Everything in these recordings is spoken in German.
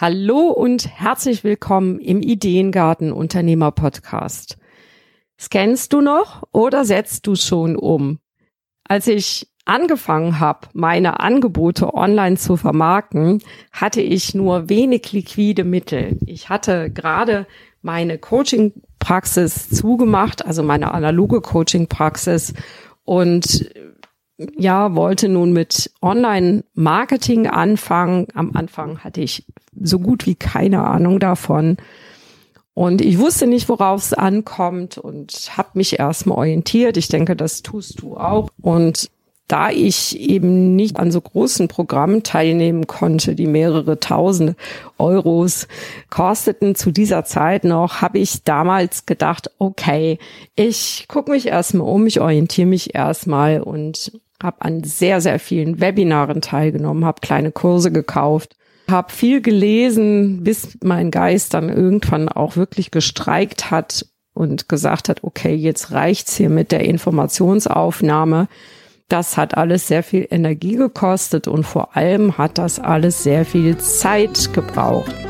Hallo und herzlich willkommen im Ideengarten Unternehmer Podcast. Scannst du noch oder setzt du schon um? Als ich angefangen habe, meine Angebote online zu vermarkten, hatte ich nur wenig liquide Mittel. Ich hatte gerade meine Coaching-Praxis zugemacht, also meine analoge Coaching-Praxis und ja, wollte nun mit Online-Marketing anfangen. Am Anfang hatte ich so gut wie keine Ahnung davon. Und ich wusste nicht, worauf es ankommt und habe mich erstmal orientiert. Ich denke, das tust du auch. Und da ich eben nicht an so großen Programmen teilnehmen konnte, die mehrere tausende Euros kosteten zu dieser Zeit noch, habe ich damals gedacht, okay, ich gucke mich erstmal um, ich orientiere mich erstmal und habe an sehr, sehr vielen Webinaren teilgenommen, habe kleine Kurse gekauft, habe viel gelesen, bis mein Geist dann irgendwann auch wirklich gestreikt hat und gesagt hat, okay, jetzt reicht's hier mit der Informationsaufnahme. Das hat alles sehr viel Energie gekostet und vor allem hat das alles sehr viel Zeit gebraucht.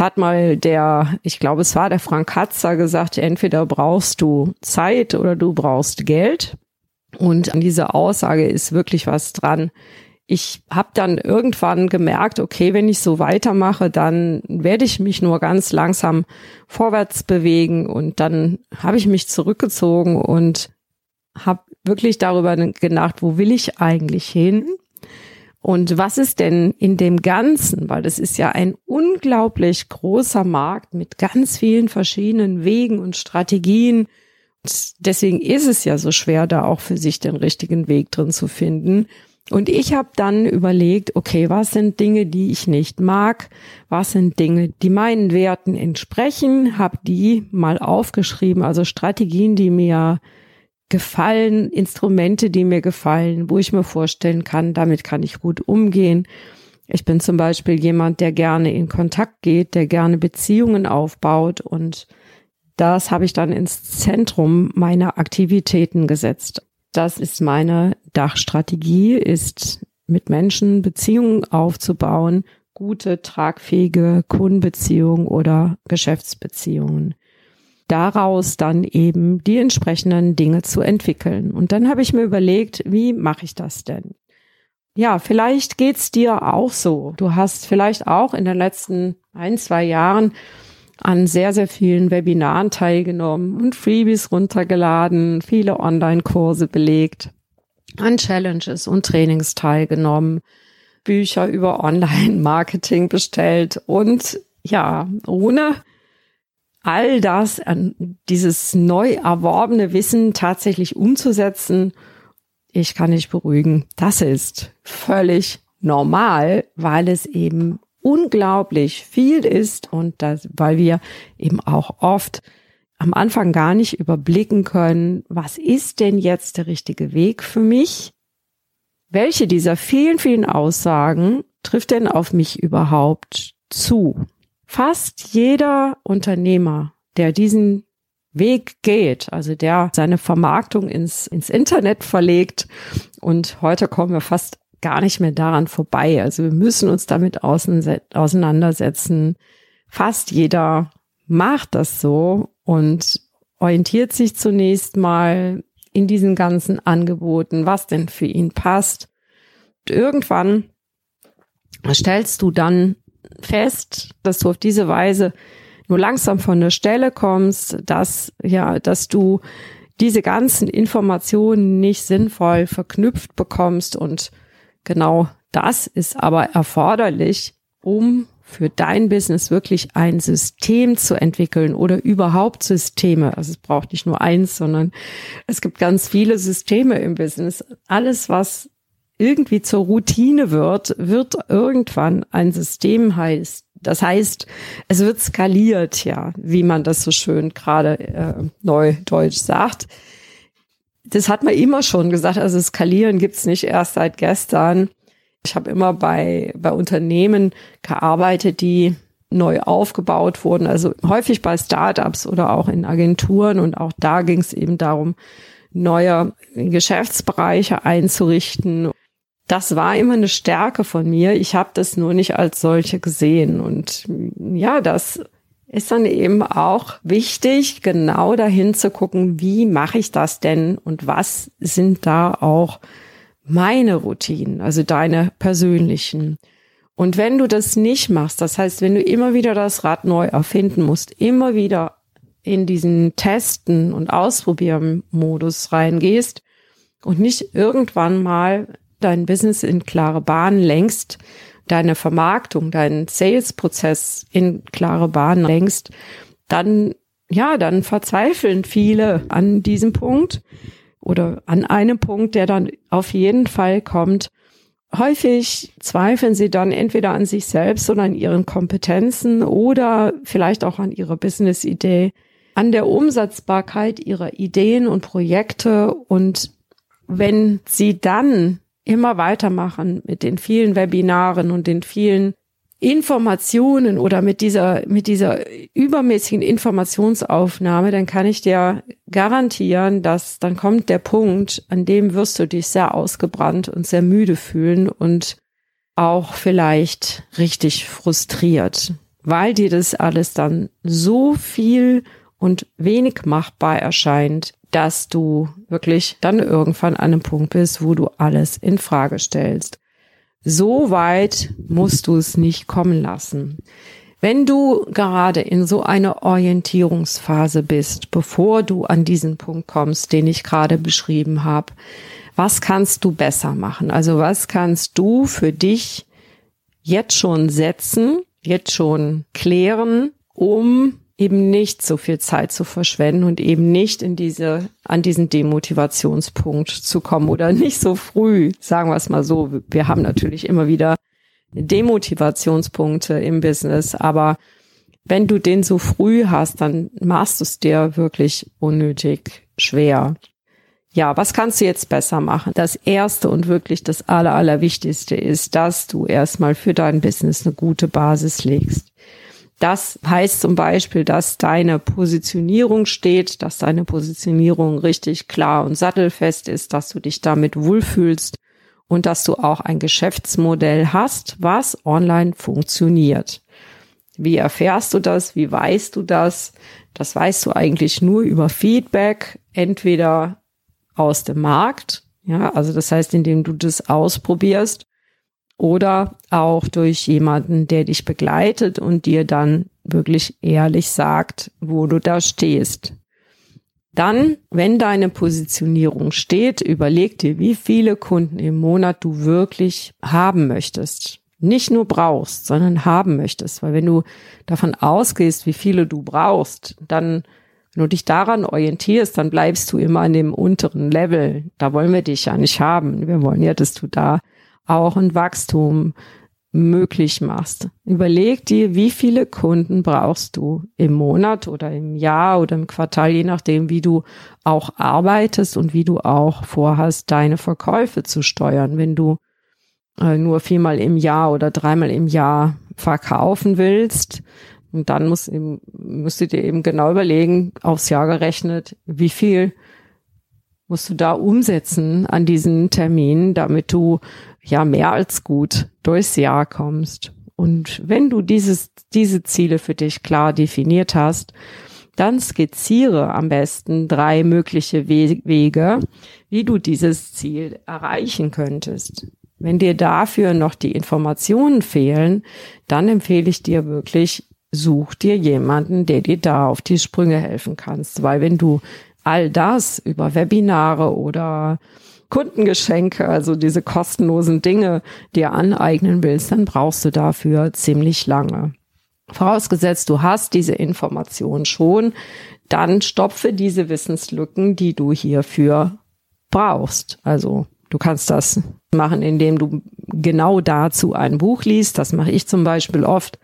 Es hat mal der, ich glaube, es war der Frank Katzer gesagt, entweder brauchst du Zeit oder du brauchst Geld. Und an dieser Aussage ist wirklich was dran. Ich habe dann irgendwann gemerkt, okay, wenn ich so weitermache, dann werde ich mich nur ganz langsam vorwärts bewegen. Und dann habe ich mich zurückgezogen und habe wirklich darüber gedacht, wo will ich eigentlich hin? Und was ist denn in dem Ganzen, weil das ist ja ein unglaublich großer Markt mit ganz vielen verschiedenen Wegen und Strategien. Und deswegen ist es ja so schwer, da auch für sich den richtigen Weg drin zu finden. Und ich habe dann überlegt, okay, was sind Dinge, die ich nicht mag? Was sind Dinge, die meinen Werten entsprechen? Habe die mal aufgeschrieben, also Strategien, die mir gefallen, Instrumente, die mir gefallen, wo ich mir vorstellen kann, damit kann ich gut umgehen. Ich bin zum Beispiel jemand, der gerne in Kontakt geht, der gerne Beziehungen aufbaut und das habe ich dann ins Zentrum meiner Aktivitäten gesetzt. Das ist meine Dachstrategie, ist mit Menschen Beziehungen aufzubauen, gute, tragfähige Kundenbeziehungen oder Geschäftsbeziehungen daraus dann eben die entsprechenden Dinge zu entwickeln. Und dann habe ich mir überlegt, wie mache ich das denn? Ja, vielleicht geht's dir auch so. Du hast vielleicht auch in den letzten ein, zwei Jahren an sehr, sehr vielen Webinaren teilgenommen und Freebies runtergeladen, viele Online-Kurse belegt, an Challenges und Trainings teilgenommen, Bücher über Online-Marketing bestellt und ja, ohne all das, dieses neu erworbene Wissen tatsächlich umzusetzen, ich kann nicht beruhigen, das ist völlig normal, weil es eben unglaublich viel ist und das, weil wir eben auch oft am Anfang gar nicht überblicken können, was ist denn jetzt der richtige Weg für mich? Welche dieser vielen, vielen Aussagen trifft denn auf mich überhaupt zu? Fast jeder Unternehmer, der diesen Weg geht, also der seine Vermarktung ins, ins Internet verlegt und heute kommen wir fast gar nicht mehr daran vorbei. Also wir müssen uns damit auseinandersetzen. Fast jeder macht das so und orientiert sich zunächst mal in diesen ganzen Angeboten, was denn für ihn passt. Und irgendwann stellst du dann fest, dass du auf diese Weise nur langsam von der Stelle kommst, dass, ja, dass du diese ganzen Informationen nicht sinnvoll verknüpft bekommst und genau das ist aber erforderlich, um für dein Business wirklich ein System zu entwickeln oder überhaupt Systeme. Also es braucht nicht nur eins, sondern es gibt ganz viele Systeme im Business. Alles, was irgendwie zur Routine wird, wird irgendwann ein System heißt, Das heißt, es wird skaliert, ja, wie man das so schön gerade äh, neudeutsch sagt. Das hat man immer schon gesagt. Also skalieren gibt's nicht erst seit gestern. Ich habe immer bei, bei Unternehmen gearbeitet, die neu aufgebaut wurden, also häufig bei Startups oder auch in Agenturen. Und auch da ging es eben darum, neue Geschäftsbereiche einzurichten. Das war immer eine Stärke von mir. Ich habe das nur nicht als solche gesehen. Und ja, das ist dann eben auch wichtig, genau dahin zu gucken, wie mache ich das denn und was sind da auch meine Routinen, also deine persönlichen. Und wenn du das nicht machst, das heißt, wenn du immer wieder das Rad neu erfinden musst, immer wieder in diesen Testen und Ausprobieren-Modus reingehst und nicht irgendwann mal dein Business in klare Bahnen lenkst, deine Vermarktung, deinen Sales-Prozess in klare Bahnen lenkst, dann, ja, dann verzweifeln viele an diesem Punkt oder an einem Punkt, der dann auf jeden Fall kommt, Häufig zweifeln sie dann entweder an sich selbst oder an ihren Kompetenzen oder vielleicht auch an ihrer Business-Idee, an der Umsetzbarkeit ihrer Ideen und Projekte. Und wenn sie dann immer weitermachen mit den vielen Webinaren und den vielen Informationen oder mit dieser, mit dieser übermäßigen Informationsaufnahme, dann kann ich dir garantieren, dass dann kommt der Punkt, an dem wirst du dich sehr ausgebrannt und sehr müde fühlen und auch vielleicht richtig frustriert, weil dir das alles dann so viel und wenig machbar erscheint, dass du wirklich dann irgendwann an einem Punkt bist, wo du alles in Frage stellst. So weit musst du es nicht kommen lassen. Wenn du gerade in so einer Orientierungsphase bist, bevor du an diesen Punkt kommst, den ich gerade beschrieben habe, was kannst du besser machen? Also was kannst du für dich jetzt schon setzen, jetzt schon klären, um eben nicht so viel Zeit zu verschwenden und eben nicht in diese, an diesen Demotivationspunkt zu kommen oder nicht so früh, sagen wir es mal so. Wir haben natürlich immer wieder Demotivationspunkte im Business, aber wenn du den so früh hast, dann machst du es dir wirklich unnötig schwer. Ja, was kannst du jetzt besser machen? Das erste und wirklich das aller, allerwichtigste ist, dass du erstmal für dein Business eine gute Basis legst. Das heißt zum Beispiel, dass deine Positionierung steht, dass deine Positionierung richtig klar und sattelfest ist, dass du dich damit wohlfühlst und dass du auch ein Geschäftsmodell hast, was online funktioniert. Wie erfährst du das? Wie weißt du das? Das weißt du eigentlich nur über Feedback, entweder aus dem Markt, ja, also das heißt, indem du das ausprobierst oder auch durch jemanden, der dich begleitet und dir dann wirklich ehrlich sagt, wo du da stehst. Dann, wenn deine Positionierung steht, überleg dir, wie viele Kunden im Monat du wirklich haben möchtest. Nicht nur brauchst, sondern haben möchtest. Weil wenn du davon ausgehst, wie viele du brauchst, dann, wenn du dich daran orientierst, dann bleibst du immer an dem unteren Level. Da wollen wir dich ja nicht haben. Wir wollen ja, dass du da auch ein Wachstum möglich machst. Überleg dir, wie viele Kunden brauchst du im Monat oder im Jahr oder im Quartal, je nachdem, wie du auch arbeitest und wie du auch vorhast, deine Verkäufe zu steuern. Wenn du äh, nur viermal im Jahr oder dreimal im Jahr verkaufen willst, und dann musst, musst du dir eben genau überlegen, aufs Jahr gerechnet, wie viel musst du da umsetzen an diesen Termin, damit du ja mehr als gut durchs Jahr kommst. Und wenn du dieses, diese Ziele für dich klar definiert hast, dann skizziere am besten drei mögliche Wege, wie du dieses Ziel erreichen könntest. Wenn dir dafür noch die Informationen fehlen, dann empfehle ich dir wirklich, such dir jemanden, der dir da auf die Sprünge helfen kannst. Weil wenn du all das über Webinare oder Kundengeschenke, also diese kostenlosen Dinge dir aneignen willst, dann brauchst du dafür ziemlich lange. Vorausgesetzt, du hast diese Information schon, dann stopfe diese Wissenslücken, die du hierfür brauchst. Also du kannst das machen, indem du genau dazu ein Buch liest. Das mache ich zum Beispiel oft.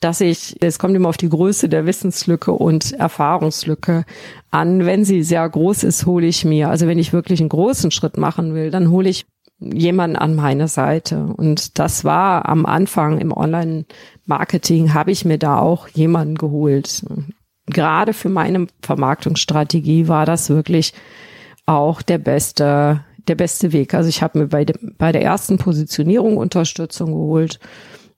Dass ich, es kommt immer auf die Größe der Wissenslücke und Erfahrungslücke an. Wenn sie sehr groß ist, hole ich mir, also wenn ich wirklich einen großen Schritt machen will, dann hole ich jemanden an meine Seite. Und das war am Anfang im Online-Marketing, habe ich mir da auch jemanden geholt. Gerade für meine Vermarktungsstrategie war das wirklich auch der beste, der beste Weg. Also ich habe mir bei, de, bei der ersten Positionierung Unterstützung geholt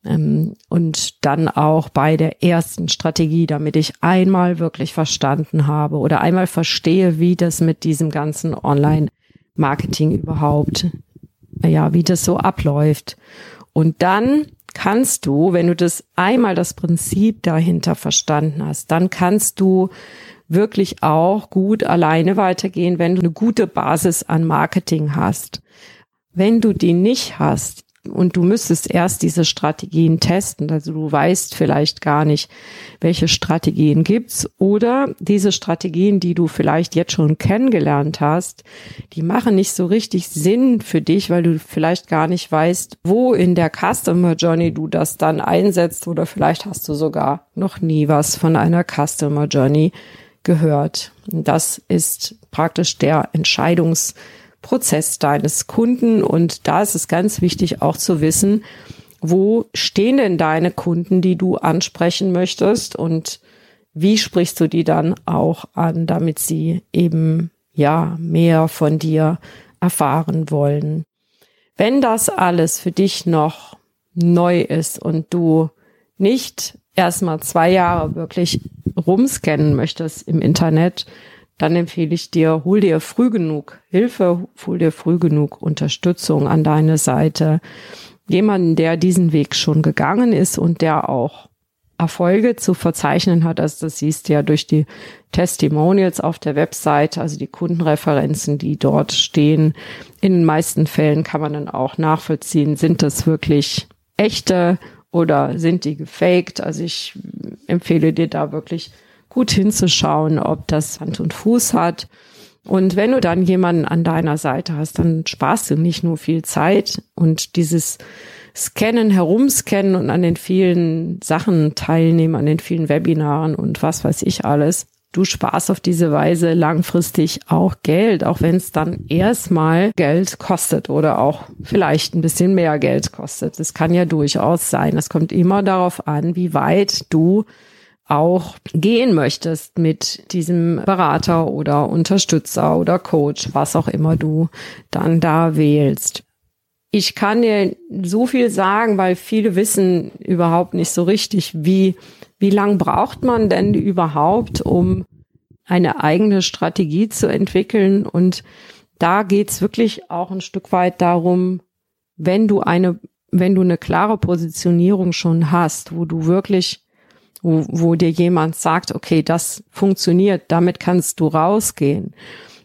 und dann auch bei der ersten Strategie, damit ich einmal wirklich verstanden habe oder einmal verstehe, wie das mit diesem ganzen Online-Marketing überhaupt, ja, wie das so abläuft. Und dann kannst du, wenn du das einmal das Prinzip dahinter verstanden hast, dann kannst du wirklich auch gut alleine weitergehen, wenn du eine gute Basis an Marketing hast. Wenn du die nicht hast, und du müsstest erst diese Strategien testen. Also du weißt vielleicht gar nicht, welche Strategien gibt's oder diese Strategien, die du vielleicht jetzt schon kennengelernt hast, die machen nicht so richtig Sinn für dich, weil du vielleicht gar nicht weißt, wo in der Customer Journey du das dann einsetzt oder vielleicht hast du sogar noch nie was von einer Customer Journey gehört. Das ist praktisch der Entscheidungs Prozess deines Kunden. Und da ist es ganz wichtig auch zu wissen, wo stehen denn deine Kunden, die du ansprechen möchtest und wie sprichst du die dann auch an, damit sie eben ja mehr von dir erfahren wollen. Wenn das alles für dich noch neu ist und du nicht erstmal zwei Jahre wirklich rumscannen möchtest im Internet, dann empfehle ich dir, hol dir früh genug Hilfe, hol dir früh genug Unterstützung an deine Seite. Jemanden, der diesen Weg schon gegangen ist und der auch Erfolge zu verzeichnen hat. Also das siehst du ja durch die Testimonials auf der Website, also die Kundenreferenzen, die dort stehen. In den meisten Fällen kann man dann auch nachvollziehen, sind das wirklich echte oder sind die gefaked? Also ich empfehle dir da wirklich gut hinzuschauen, ob das Hand und Fuß hat. Und wenn du dann jemanden an deiner Seite hast, dann sparst du nicht nur viel Zeit und dieses Scannen, herumscannen und an den vielen Sachen teilnehmen, an den vielen Webinaren und was weiß ich alles. Du sparst auf diese Weise langfristig auch Geld, auch wenn es dann erstmal Geld kostet oder auch vielleicht ein bisschen mehr Geld kostet. Das kann ja durchaus sein. Es kommt immer darauf an, wie weit du auch gehen möchtest mit diesem Berater oder Unterstützer oder Coach, was auch immer du dann da wählst. Ich kann dir so viel sagen, weil viele wissen überhaupt nicht so richtig, wie, wie lang braucht man denn überhaupt, um eine eigene Strategie zu entwickeln. Und da geht's wirklich auch ein Stück weit darum, wenn du eine, wenn du eine klare Positionierung schon hast, wo du wirklich wo, wo dir jemand sagt, okay, das funktioniert, damit kannst du rausgehen,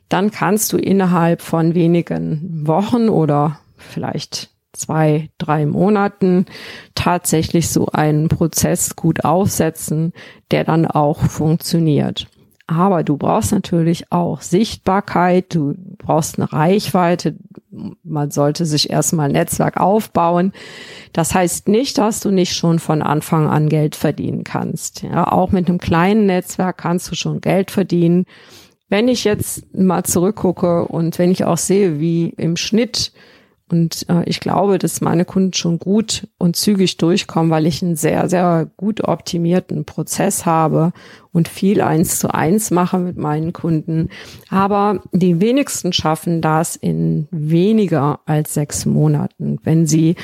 dann kannst du innerhalb von wenigen Wochen oder vielleicht zwei, drei Monaten tatsächlich so einen Prozess gut aufsetzen, der dann auch funktioniert. Aber du brauchst natürlich auch Sichtbarkeit, du brauchst eine Reichweite, man sollte sich erstmal ein Netzwerk aufbauen. Das heißt nicht, dass du nicht schon von Anfang an Geld verdienen kannst. Ja, auch mit einem kleinen Netzwerk kannst du schon Geld verdienen. Wenn ich jetzt mal zurückgucke und wenn ich auch sehe, wie im Schnitt und äh, ich glaube, dass meine Kunden schon gut und zügig durchkommen, weil ich einen sehr, sehr gut optimierten Prozess habe und viel eins zu eins mache mit meinen Kunden. Aber die wenigsten schaffen das in weniger als sechs Monaten, wenn sie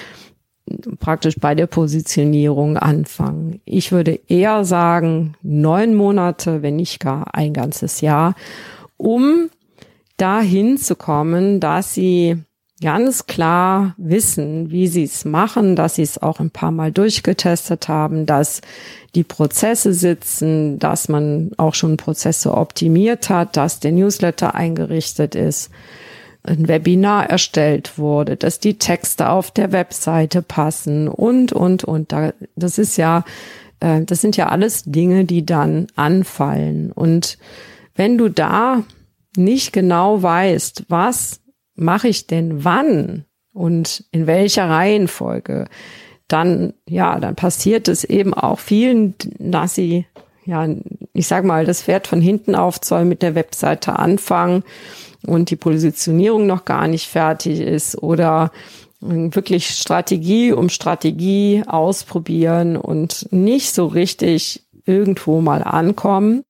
praktisch bei der Positionierung anfangen. Ich würde eher sagen neun Monate, wenn nicht gar ein ganzes Jahr, um dahin zu kommen, dass sie ganz klar wissen, wie sie es machen, dass sie es auch ein paar Mal durchgetestet haben, dass die Prozesse sitzen, dass man auch schon Prozesse optimiert hat, dass der Newsletter eingerichtet ist, ein Webinar erstellt wurde, dass die Texte auf der Webseite passen und, und, und. Das ist ja, äh, das sind ja alles Dinge, die dann anfallen. Und wenn du da nicht genau weißt, was mache ich denn wann und in welcher Reihenfolge, dann, ja, dann passiert es eben auch vielen, dass sie, ja, ich sag mal, das Pferd von hinten aufzäumen, mit der Webseite anfangen und die Positionierung noch gar nicht fertig ist oder wirklich Strategie um Strategie ausprobieren und nicht so richtig irgendwo mal ankommen.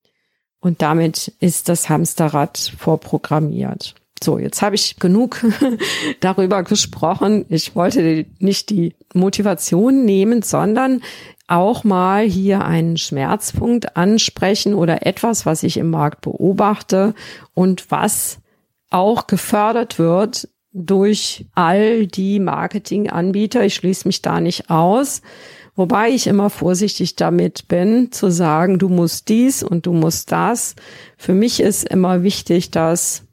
Und damit ist das Hamsterrad vorprogrammiert. So, jetzt habe ich genug darüber gesprochen. Ich wollte nicht die Motivation nehmen, sondern auch mal hier einen Schmerzpunkt ansprechen oder etwas, was ich im Markt beobachte und was auch gefördert wird durch all die Marketinganbieter. Ich schließe mich da nicht aus. Wobei ich immer vorsichtig damit bin, zu sagen, du musst dies und du musst das. Für mich ist immer wichtig, dass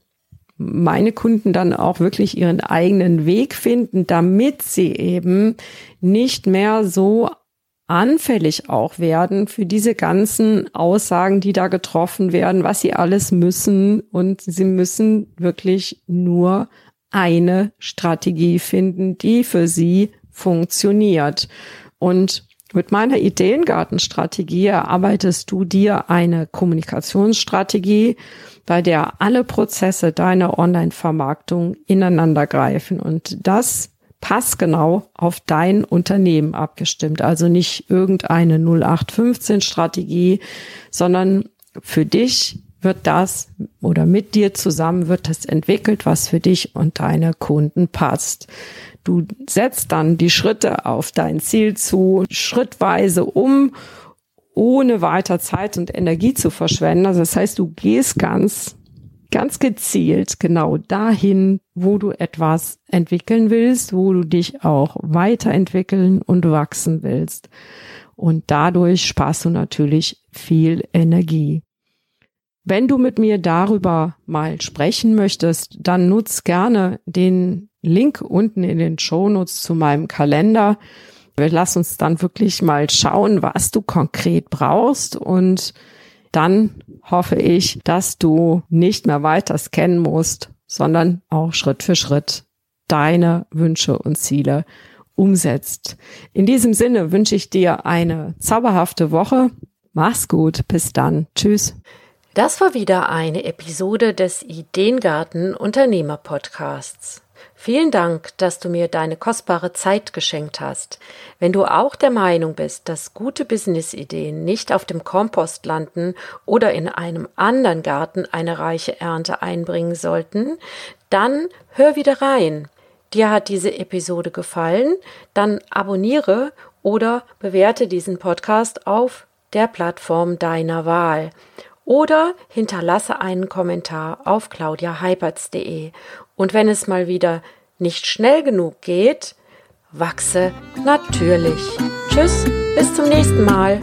meine Kunden dann auch wirklich ihren eigenen Weg finden, damit sie eben nicht mehr so anfällig auch werden für diese ganzen Aussagen, die da getroffen werden, was sie alles müssen. Und sie müssen wirklich nur eine Strategie finden, die für sie funktioniert. Und mit meiner Ideengartenstrategie erarbeitest du dir eine Kommunikationsstrategie, bei der alle Prozesse deiner Online-Vermarktung ineinander greifen. Und das passgenau auf dein Unternehmen abgestimmt. Also nicht irgendeine 0815 Strategie, sondern für dich wird das oder mit dir zusammen wird das entwickelt, was für dich und deine Kunden passt. Du setzt dann die Schritte auf dein Ziel zu, schrittweise um, ohne weiter Zeit und Energie zu verschwenden. Also das heißt, du gehst ganz, ganz gezielt genau dahin, wo du etwas entwickeln willst, wo du dich auch weiterentwickeln und wachsen willst. Und dadurch sparst du natürlich viel Energie. Wenn du mit mir darüber mal sprechen möchtest, dann nutz gerne den Link unten in den Shownotes zu meinem Kalender. Wir lassen uns dann wirklich mal schauen, was du konkret brauchst und dann hoffe ich, dass du nicht mehr weiter scannen musst, sondern auch Schritt für Schritt deine Wünsche und Ziele umsetzt. In diesem Sinne wünsche ich dir eine zauberhafte Woche. Mach's gut. Bis dann. Tschüss. Das war wieder eine Episode des Ideengarten Unternehmer Podcasts. Vielen Dank, dass du mir deine kostbare Zeit geschenkt hast. Wenn du auch der Meinung bist, dass gute Businessideen nicht auf dem Kompost landen oder in einem anderen Garten eine reiche Ernte einbringen sollten, dann hör wieder rein. Dir hat diese Episode gefallen, dann abonniere oder bewerte diesen Podcast auf der Plattform deiner Wahl oder hinterlasse einen Kommentar auf claudiaheiberts.de. Und wenn es mal wieder nicht schnell genug geht, wachse natürlich. Tschüss, bis zum nächsten Mal.